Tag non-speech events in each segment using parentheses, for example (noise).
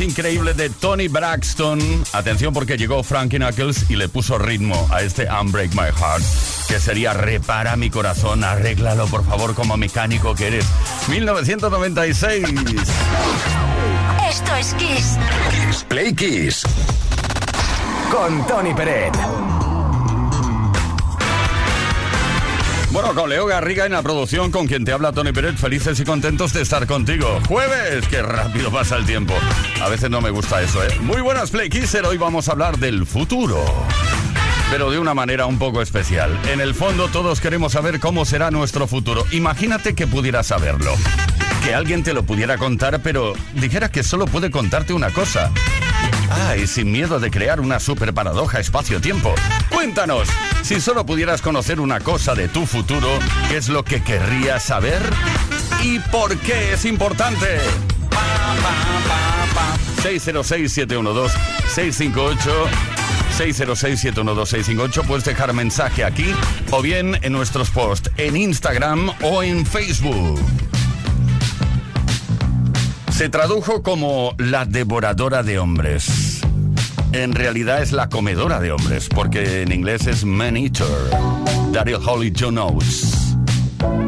increíble de Tony Braxton. Atención porque llegó Frankie Knuckles y le puso ritmo a este Unbreak My Heart, que sería repara mi corazón, arréglalo por favor como mecánico que eres. 1996. Esto es Kiss. Kiss Play Kiss. Con Tony Peret. Bueno, con Leo Garriga en la producción, con quien te habla Tony Pérez, felices y contentos de estar contigo. Jueves, qué rápido pasa el tiempo. A veces no me gusta eso, ¿eh? Muy buenas, Play Kisser. Hoy vamos a hablar del futuro. Pero de una manera un poco especial. En el fondo, todos queremos saber cómo será nuestro futuro. Imagínate que pudieras saberlo. Que alguien te lo pudiera contar, pero dijera que solo puede contarte una cosa. Ay, sin miedo de crear una super paradoja espacio-tiempo. Cuéntanos, si solo pudieras conocer una cosa de tu futuro, ¿qué es lo que querrías saber? ¿Y por qué es importante? 606-712-658 606-712-658 Puedes dejar mensaje aquí o bien en nuestros posts en Instagram o en Facebook. Se tradujo como la devoradora de hombres. En realidad es la comedora de hombres, porque en inglés es man eater. Daryl Holly Jones. She'll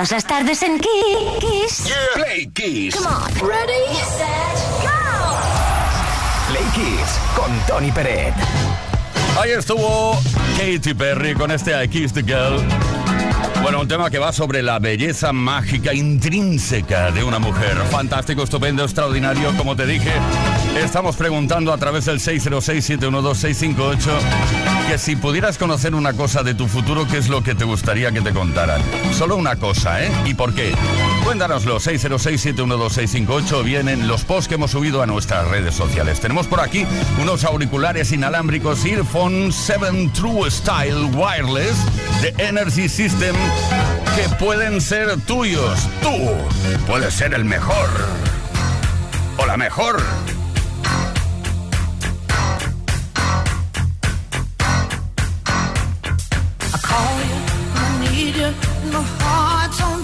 Todas las tardes en Kiss. Yeah. Play Kiss. Come on. Ready, set, go. Play Kiss con Tony Peret. Ahí estuvo Katy Perry con este I Kiss the Girl. Bueno, un tema que va sobre la belleza mágica intrínseca de una mujer. Fantástico, estupendo, extraordinario, como te dije. Estamos preguntando a través del 606-712-658 que si pudieras conocer una cosa de tu futuro, ¿qué es lo que te gustaría que te contaran? Solo una cosa, ¿eh? ¿Y por qué? Cuéntanoslo, 606-712-658 vienen los posts que hemos subido a nuestras redes sociales. Tenemos por aquí unos auriculares inalámbricos Earphone 7 True Style Wireless de Energy System que pueden ser tuyos. Tú puedes ser el mejor o la mejor Call you, I need you, my heart's on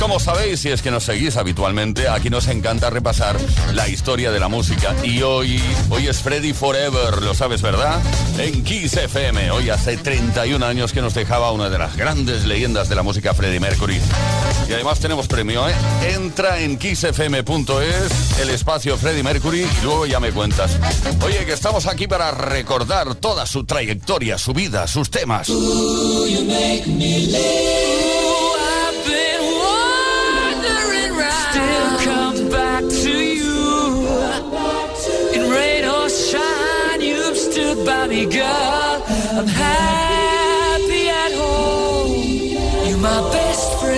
Como sabéis, si es que nos seguís habitualmente, aquí nos encanta repasar la historia de la música. Y hoy, hoy es Freddy Forever, lo sabes, ¿verdad? En Kiss FM. Hoy hace 31 años que nos dejaba una de las grandes leyendas de la música, Freddie Mercury. Y además tenemos premio, ¿eh? Entra en kissfm.es, el espacio Freddy Mercury, y luego ya me cuentas. Oye, que estamos aquí para recordar toda su trayectoria, su vida, sus temas.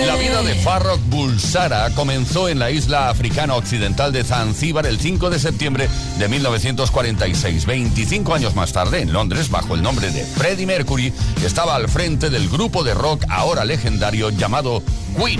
La vida de Farrokh Bulsara comenzó en la isla africana occidental de Zanzíbar el 5 de septiembre de 1946. 25 años más tarde, en Londres, bajo el nombre de Freddie Mercury, estaba al frente del grupo de rock ahora legendario llamado Queen.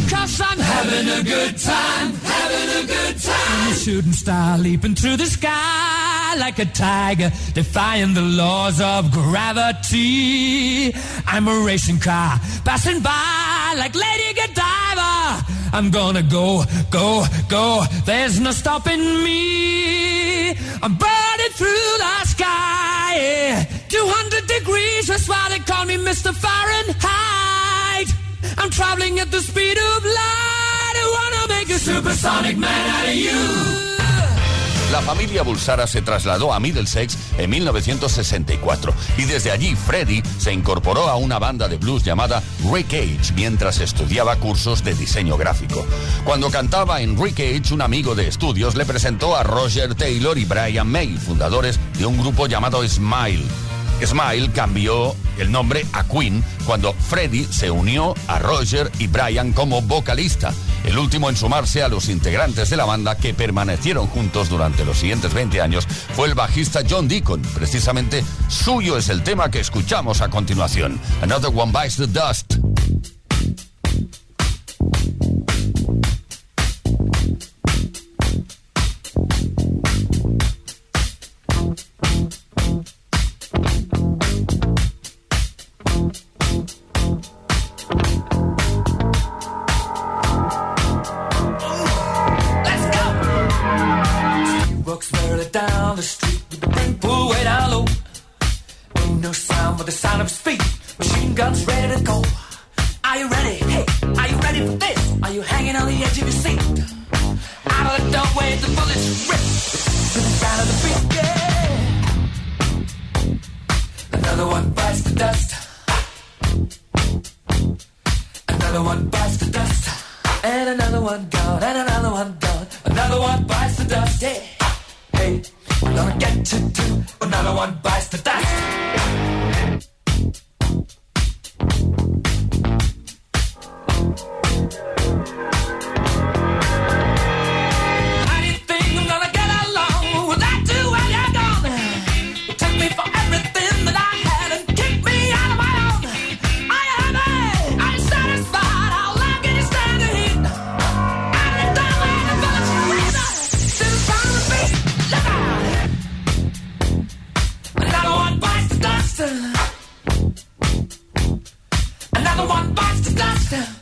Like a tiger, defying the laws of gravity. I'm a racing car passing by like Lady Godiva. I'm gonna go, go, go. There's no stopping me. I'm burning through the sky. 200 degrees, that's why they call me Mr. Fahrenheit. I'm traveling at the speed of light. I wanna make a supersonic man out of you. La familia Bulsara se trasladó a Middlesex en 1964 y desde allí Freddie se incorporó a una banda de blues llamada Rick Age mientras estudiaba cursos de diseño gráfico. Cuando cantaba en Rick Age, un amigo de estudios le presentó a Roger Taylor y Brian May, fundadores de un grupo llamado Smile. Smile cambió el nombre a Queen cuando Freddie se unió a Roger y Brian como vocalista, el último en sumarse a los integrantes de la banda que permanecieron juntos durante los siguientes 20 años fue el bajista John Deacon. Precisamente suyo es el tema que escuchamos a continuación. Another One Bites the Dust. Ready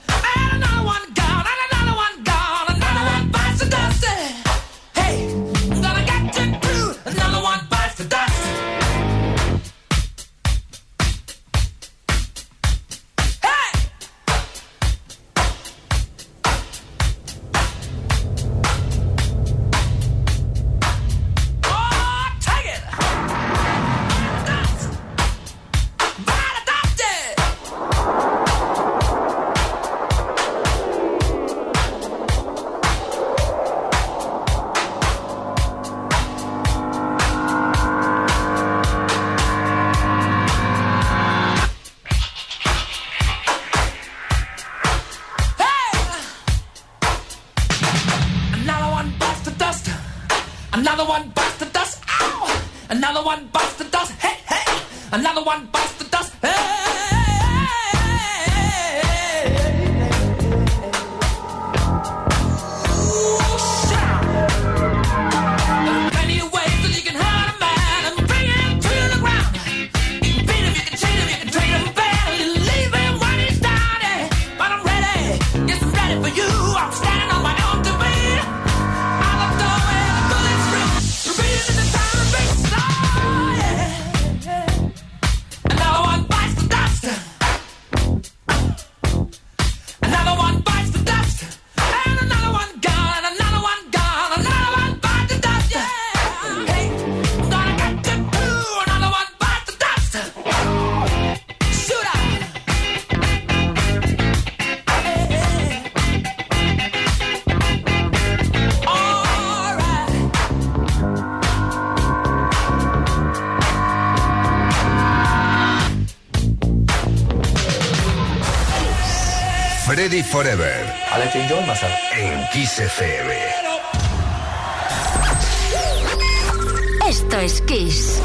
Forever. I let you enjoy myself. En Kiss FM. Esto es Kiss.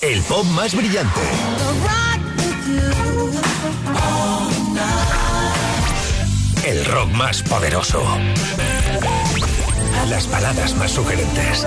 El pop más brillante. El rock más poderoso. Las baladas más sugerentes.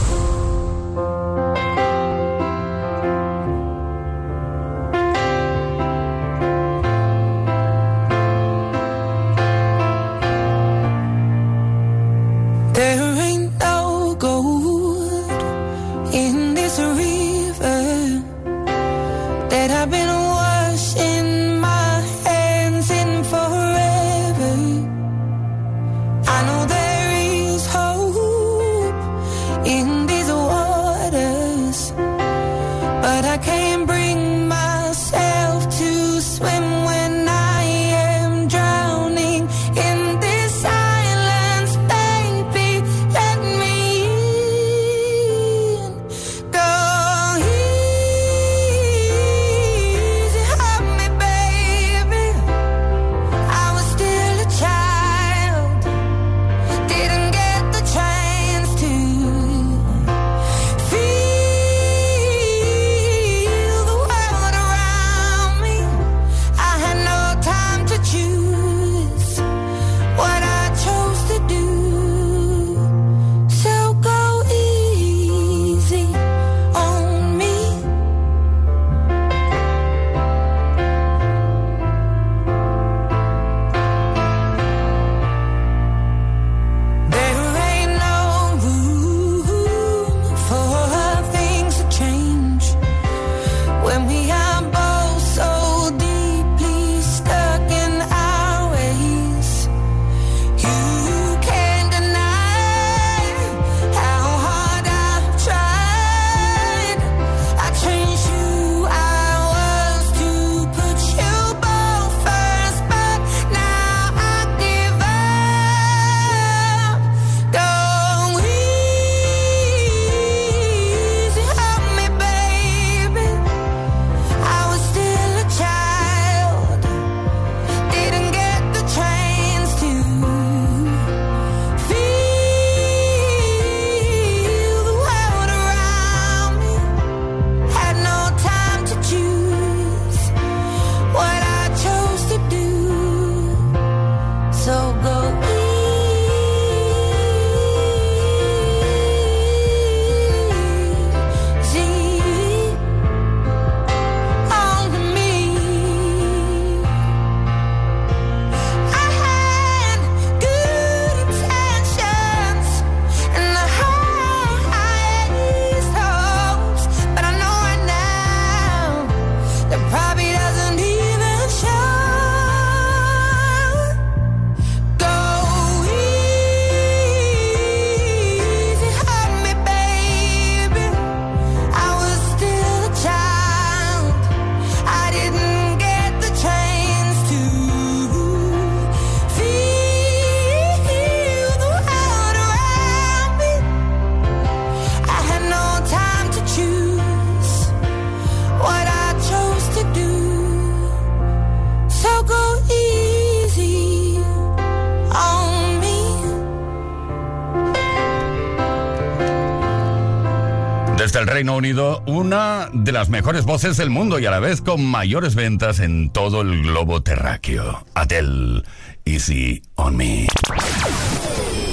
El Reino Unido, una de las mejores voces del mundo y a la vez con mayores ventas en todo el globo terráqueo. Adele, Easy on Me.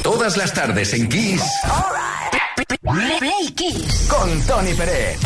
Todas las tardes en Kiss. Play Kiss. Con Tony Pérez.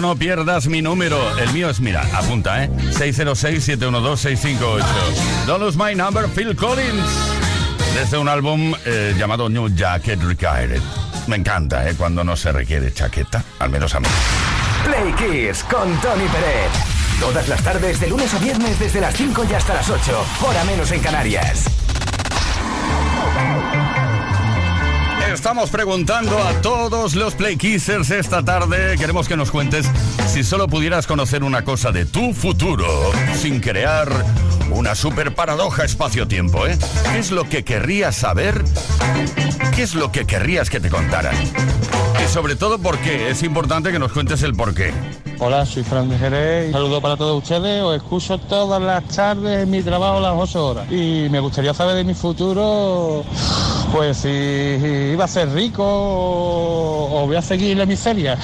No pierdas mi número. El mío es, mira, apunta, ¿eh? 606-712-658. Don't lose my number, Phil Collins. Desde un álbum eh, llamado New Jacket Required. Me encanta, ¿eh? Cuando no se requiere chaqueta, al menos a mí. Play Kiss con Tony Pérez. Todas las tardes, de lunes a viernes, desde las 5 y hasta las 8. Hora menos en Canarias. Estamos preguntando a todos los Play Kissers esta tarde. Queremos que nos cuentes si solo pudieras conocer una cosa de tu futuro sin crear una super paradoja espacio-tiempo, ¿eh? ¿Qué es lo que querrías saber? ¿Qué es lo que querrías que te contaran? Y sobre todo, ¿por qué? Es importante que nos cuentes el por qué. Hola, soy Fran de Jerez. Saludo para todos ustedes. Os escucho todas las tardes en mi trabajo las 8 horas. Y me gustaría saber de mi futuro, pues si iba a ser rico o voy a seguir la miseria.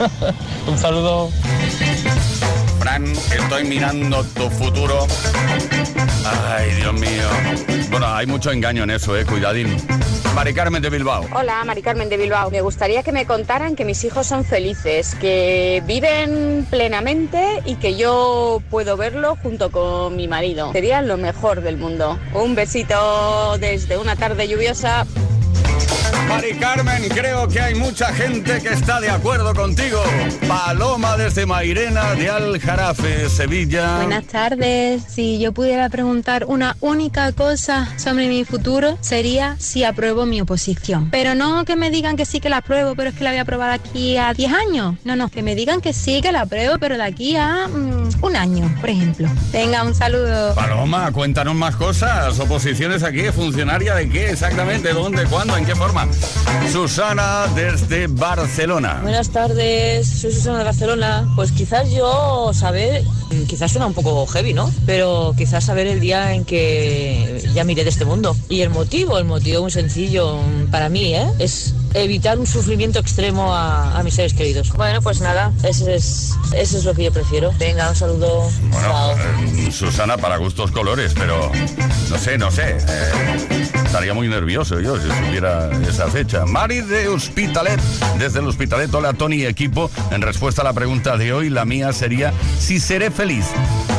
(laughs) Un saludo. Estoy mirando tu futuro. Ay, Dios mío. Bueno, hay mucho engaño en eso, eh. Cuidadín. Mari Carmen de Bilbao. Hola, Mari Carmen de Bilbao. Me gustaría que me contaran que mis hijos son felices, que viven plenamente y que yo puedo verlo junto con mi marido. Sería lo mejor del mundo. Un besito desde una tarde lluviosa. Mari Carmen, creo que hay mucha gente que está de acuerdo contigo. Paloma desde Mairena de Aljarafe, Sevilla. Buenas tardes. Si yo pudiera preguntar una única cosa sobre mi futuro, sería si apruebo mi oposición. Pero no que me digan que sí que la apruebo, pero es que la voy a aprobar aquí a 10 años. No, no, que me digan que sí que la apruebo, pero de aquí a mm, un año, por ejemplo. Venga, un saludo. Paloma, cuéntanos más cosas. Oposiciones aquí, funcionaria de qué exactamente, dónde, cuándo, en qué forma. Susana desde Barcelona. Buenas tardes, soy Susana de Barcelona. Pues quizás yo saber, quizás suena un poco heavy, ¿no? Pero quizás saber el día en que ya miré de este mundo. Y el motivo, el motivo muy sencillo para mí, ¿eh? Es evitar un sufrimiento extremo a, a mis seres queridos. Bueno, pues nada, eso es, eso es lo que yo prefiero. Venga, un saludo. Chao. Eh, Susana, para gustos colores, pero no sé, no sé. eh, estaría muy nervioso yo si supiera esa fecha. Mari de Hospitalet, desde el Hospitalet, hola Tony equipo. En respuesta a la pregunta de hoy, la mía sería si seré feliz.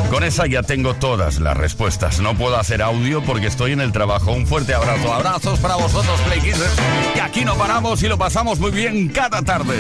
Con esa ya tengo todas las respuestas. No puedo hacer audio porque estoy en el trabajo. Un fuerte abrazo. Abrazos para vosotros, Play Kissers, que aquí no paramos y lo pasamos muy bien cada tarde.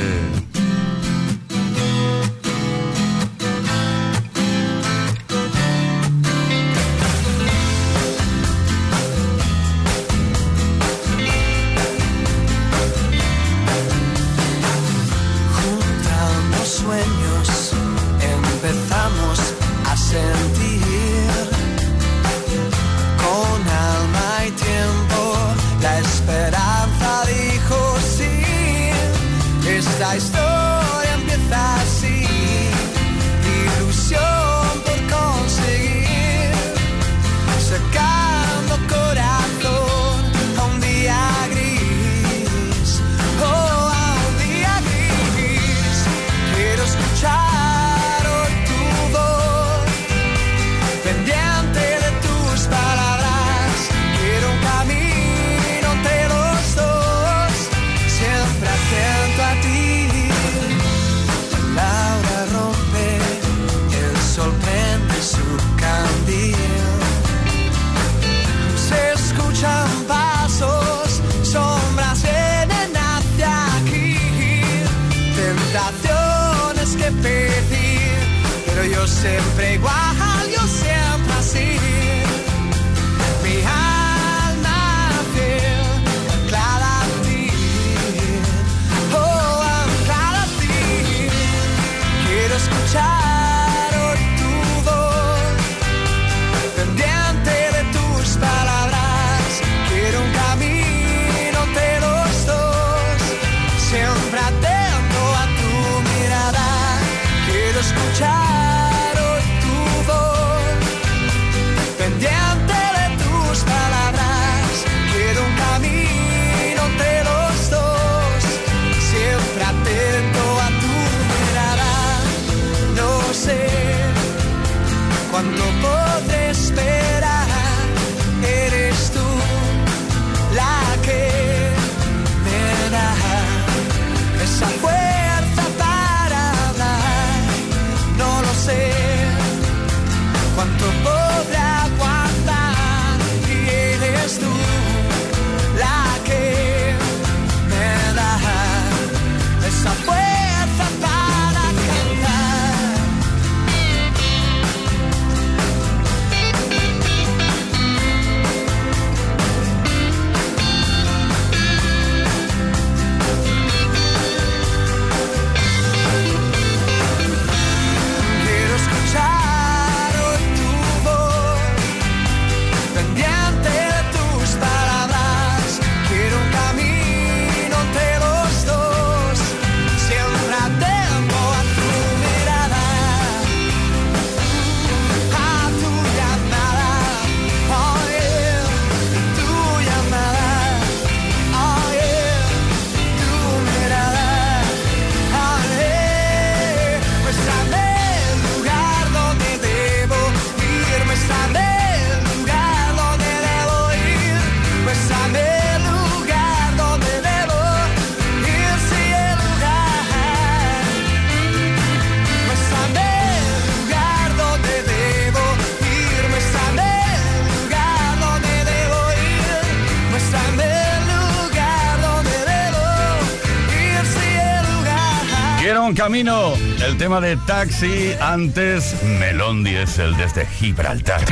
Tema de Taxi, antes Melón el desde Gibraltar.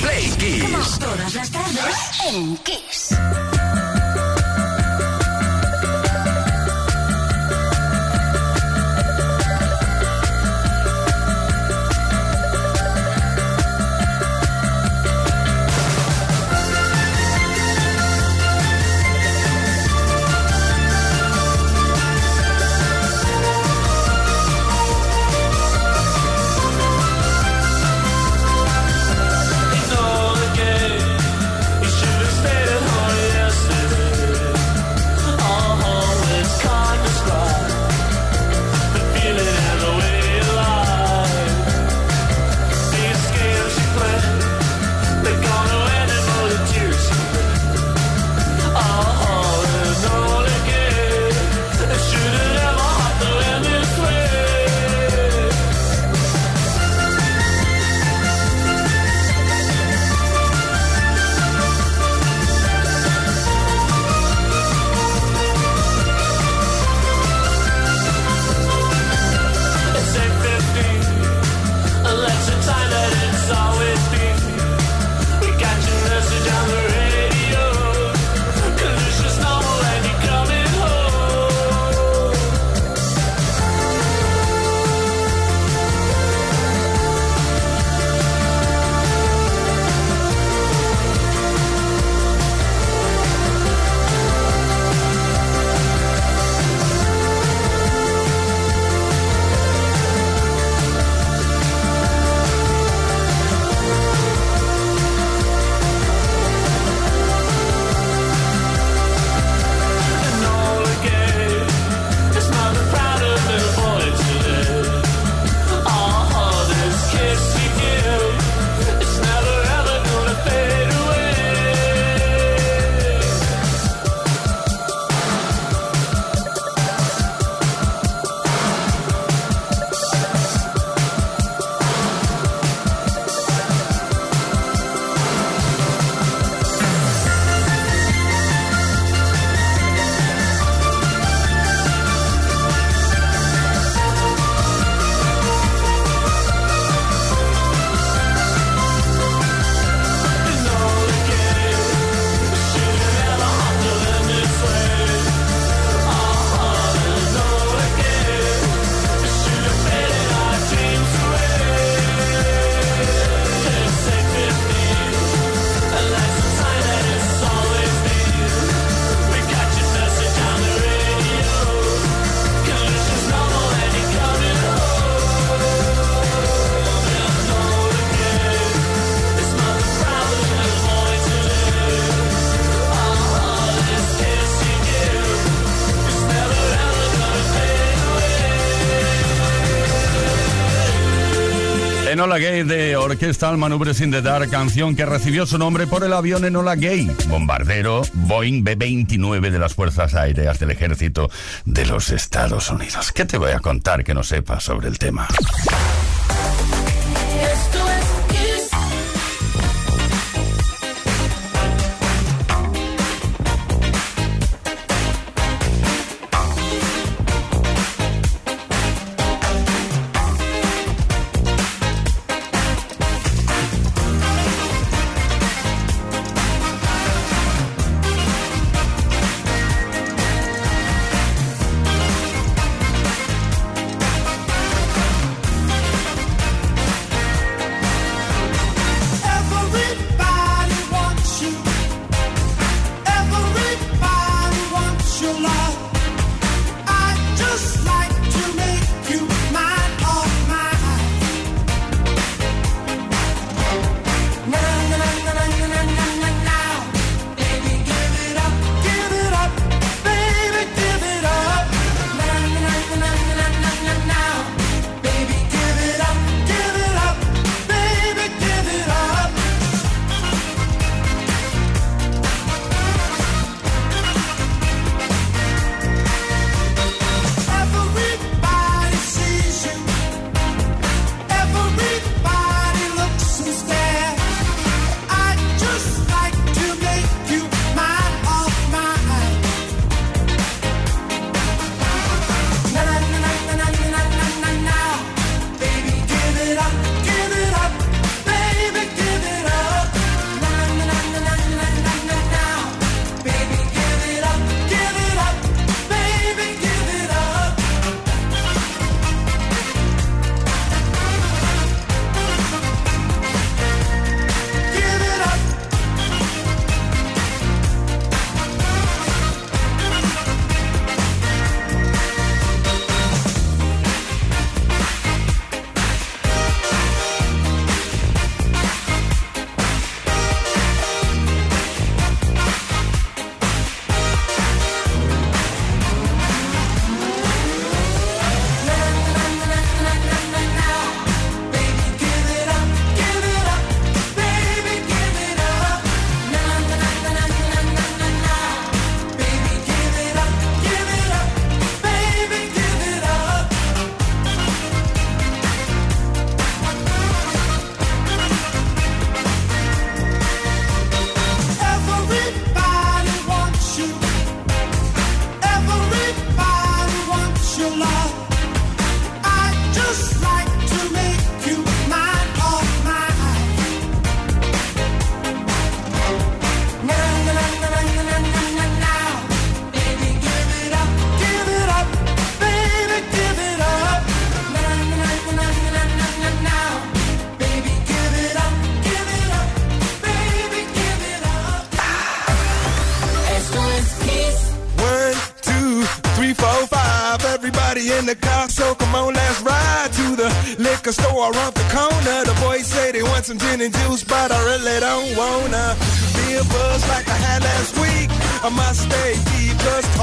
Play Kiss. Todas las tardes en Kiss. Gay de Orquesta Maneuvers in the Dark, canción que recibió su nombre por el avión Enola Gay, bombardero Boeing B-29 de las Fuerzas Aéreas del Ejército de los Estados Unidos. ¿Qué te voy a contar que no sepas sobre el tema?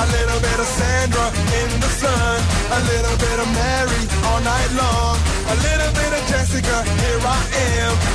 A little bit of Sandra in the sun. A little bit of Mary all night long. A little bit of Jessica, here I am.